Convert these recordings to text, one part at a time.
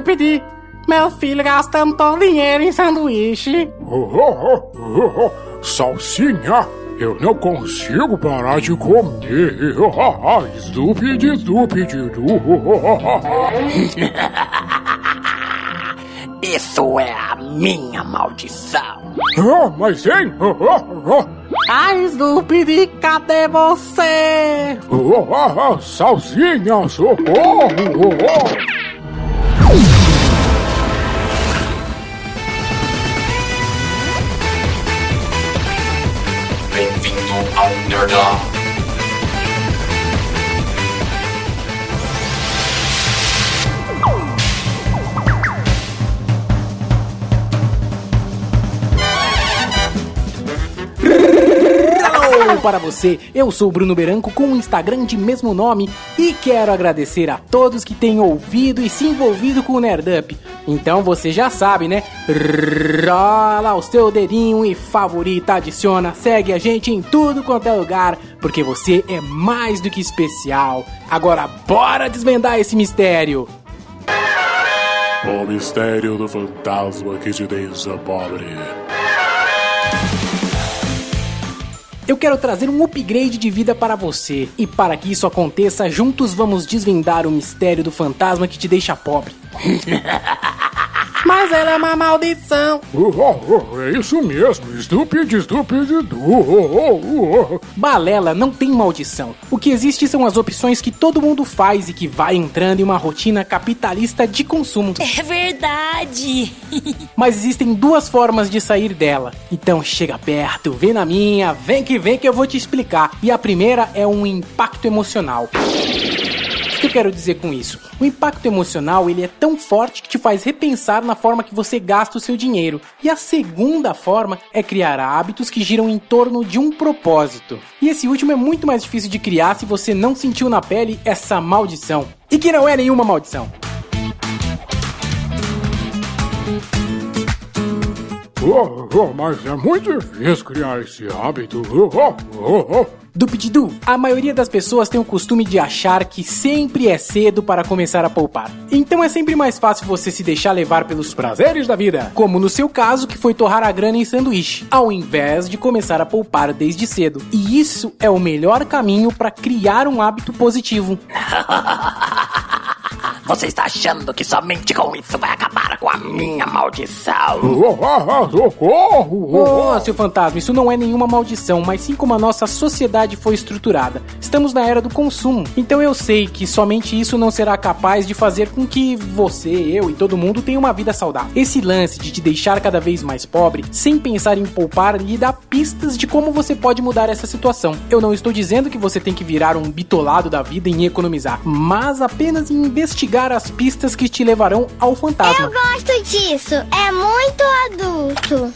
Stupid. Meu filho gastando todo o dinheiro em sanduíche. Oh, oh, oh, oh, Salsinha, eu não consigo parar de comer. Stupid, stupid. Isso é a minha maldição. Ah, mas hein? Ai, Stupid, cadê você? Salsinha, socorro! Bem-vindo ao Nerdão. Para você, eu sou o Bruno Beranco com um Instagram de mesmo nome e quero agradecer a todos que têm ouvido e se envolvido com o Nerdup. Então você já sabe, né? Rola o seu dedinho e favorita, adiciona, segue a gente em tudo quanto é lugar, porque você é mais do que especial. Agora bora desvendar esse mistério. O mistério do fantasma que te deixa pobre. Eu quero trazer um upgrade de vida para você. E para que isso aconteça, juntos vamos desvendar o mistério do fantasma que te deixa pobre. Mas ela é uma maldição. Oh, oh, oh, é isso mesmo, estúpido, estúpido. Balela não tem maldição. O que existe são as opções que todo mundo faz e que vai entrando em uma rotina capitalista de consumo. É verdade. Mas existem duas formas de sair dela. Então chega perto, vem na minha, vem que vem que eu vou te explicar. E a primeira é um impacto emocional. Eu quero dizer com isso? O impacto emocional ele é tão forte que te faz repensar na forma que você gasta o seu dinheiro. E a segunda forma é criar hábitos que giram em torno de um propósito. E esse último é muito mais difícil de criar se você não sentiu na pele essa maldição. E que não é nenhuma maldição. Oh, oh, mas é muito difícil criar esse hábito. Oh, oh, oh, oh. Dupididu, a maioria das pessoas tem o costume de achar que sempre é cedo para começar a poupar. Então é sempre mais fácil você se deixar levar pelos prazeres da vida, como no seu caso que foi torrar a grana em sanduíche, ao invés de começar a poupar desde cedo. E isso é o melhor caminho para criar um hábito positivo. Você está achando que somente com isso vai acabar com a minha maldição? Oh, oh, oh, socorro! Oh, seu fantasma, isso não é nenhuma maldição, mas sim como a nossa sociedade foi estruturada. Estamos na era do consumo, então eu sei que somente isso não será capaz de fazer com que você, eu e todo mundo tenha uma vida saudável. Esse lance de te deixar cada vez mais pobre, sem pensar em poupar, lhe dá pistas de como você pode mudar essa situação. Eu não estou dizendo que você tem que virar um bitolado da vida em economizar, mas apenas em investigar as pistas que te levarão ao fantasma. Eu gosto disso, é muito adulto.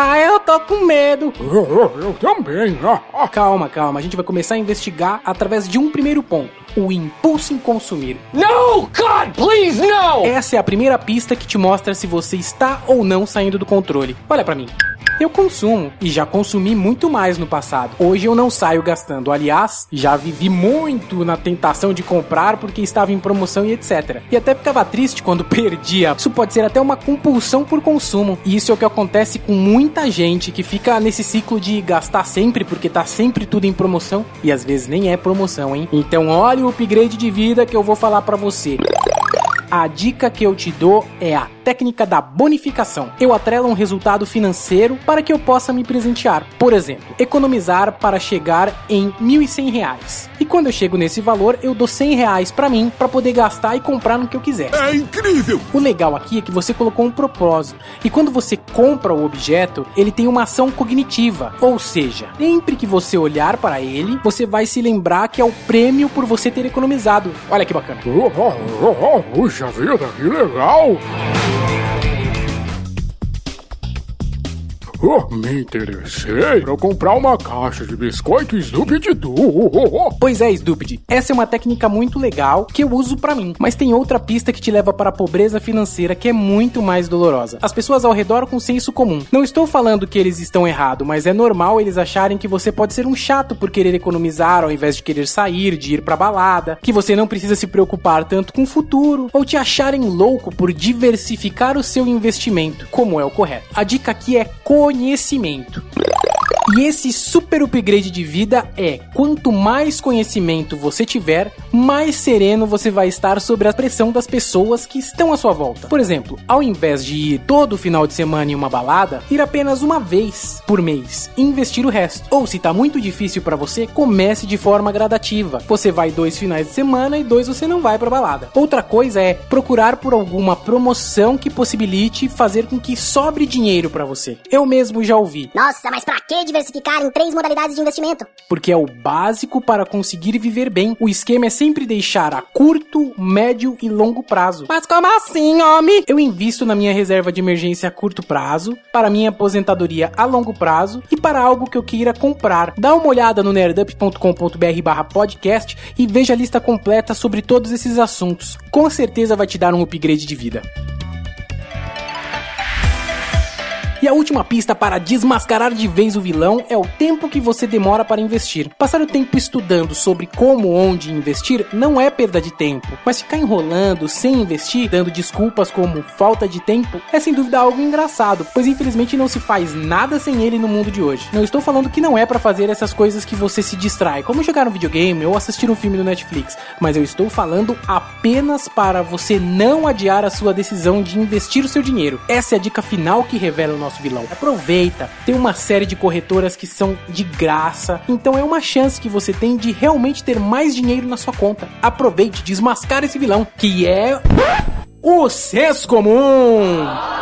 Ah, eu tô com medo. Oh, eu também. Ah, ah. Calma, calma. A gente vai começar a investigar através de um primeiro ponto: o impulso em consumir. No! God, please, no! Essa é a primeira pista que te mostra se você está ou não saindo do controle. Olha para mim. Eu consumo e já consumi muito mais no passado. Hoje eu não saio gastando. Aliás, já vivi muito na tentação de comprar porque estava em promoção e etc. E até ficava triste quando perdia. Isso pode ser até uma compulsão por consumo. E isso é o que acontece com muita gente que fica nesse ciclo de gastar sempre porque tá sempre tudo em promoção e às vezes nem é promoção, hein? Então olha o upgrade de vida que eu vou falar para você. A dica que eu te dou é a técnica da bonificação. Eu atrelo um resultado financeiro para que eu possa me presentear. Por exemplo, economizar para chegar em R$ 1.100. E quando eu chego nesse valor, eu dou 100 reais para mim para poder gastar e comprar no que eu quiser. É incrível! O legal aqui é que você colocou um propósito. E quando você compra o objeto, ele tem uma ação cognitiva. Ou seja, sempre que você olhar para ele, você vai se lembrar que é o prêmio por você ter economizado. Olha que bacana. Oh, oh, oh, puxa vida, que legal! Oh, me interessei pra comprar uma caixa de biscoito Snoopy Doo. Pois é, Stupid, essa é uma técnica muito legal que eu uso pra mim, mas tem outra pista que te leva para a pobreza financeira que é muito mais dolorosa. As pessoas ao redor com senso comum. Não estou falando que eles estão errados, mas é normal eles acharem que você pode ser um chato por querer economizar ao invés de querer sair, de ir pra balada, que você não precisa se preocupar tanto com o futuro, ou te acharem louco por diversificar o seu investimento, como é o correto. A dica aqui é conhecimento. E esse super upgrade de vida é: quanto mais conhecimento você tiver, mais sereno você vai estar sobre a pressão das pessoas que estão à sua volta. Por exemplo, ao invés de ir todo final de semana em uma balada, ir apenas uma vez por mês e investir o resto. Ou se tá muito difícil para você, comece de forma gradativa. Você vai dois finais de semana e dois você não vai pra balada. Outra coisa é procurar por alguma promoção que possibilite fazer com que sobre dinheiro para você. Eu mesmo já ouvi. Nossa, mas pra que diversificar em três modalidades de investimento? porque é o básico para conseguir viver bem. O esquema é sempre deixar a curto, médio e longo prazo. Mas como assim, homem? Eu invisto na minha reserva de emergência a curto prazo, para minha aposentadoria a longo prazo e para algo que eu queira comprar. Dá uma olhada no nerdup.com.br podcast e veja a lista completa sobre todos esses assuntos. Com certeza vai te dar um upgrade de vida. E a última pista para desmascarar de vez o vilão é o tempo que você demora para investir. Passar o tempo estudando sobre como, onde investir não é perda de tempo, mas ficar enrolando sem investir, dando desculpas como falta de tempo, é sem dúvida algo engraçado, pois infelizmente não se faz nada sem ele no mundo de hoje. Não estou falando que não é para fazer essas coisas que você se distrai, como jogar um videogame ou assistir um filme no Netflix, mas eu estou falando apenas para você não adiar a sua decisão de investir o seu dinheiro. Essa é a dica final que revela o nosso vilão. Aproveita, tem uma série de corretoras que são de graça, então é uma chance que você tem de realmente ter mais dinheiro na sua conta. Aproveite, desmascar esse vilão, que é o senso comum.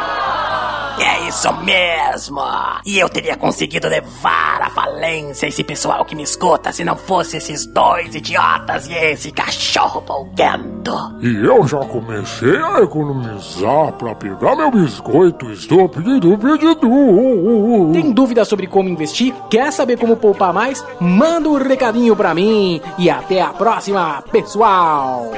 Isso mesmo! E eu teria conseguido levar à falência esse pessoal que me escuta se não fosse esses dois idiotas e esse cachorro polguento. E eu já comecei a economizar pra pegar meu biscoito Snoopy Doo. Tem dúvida sobre como investir? Quer saber como poupar mais? Manda um recadinho pra mim e até a próxima, pessoal!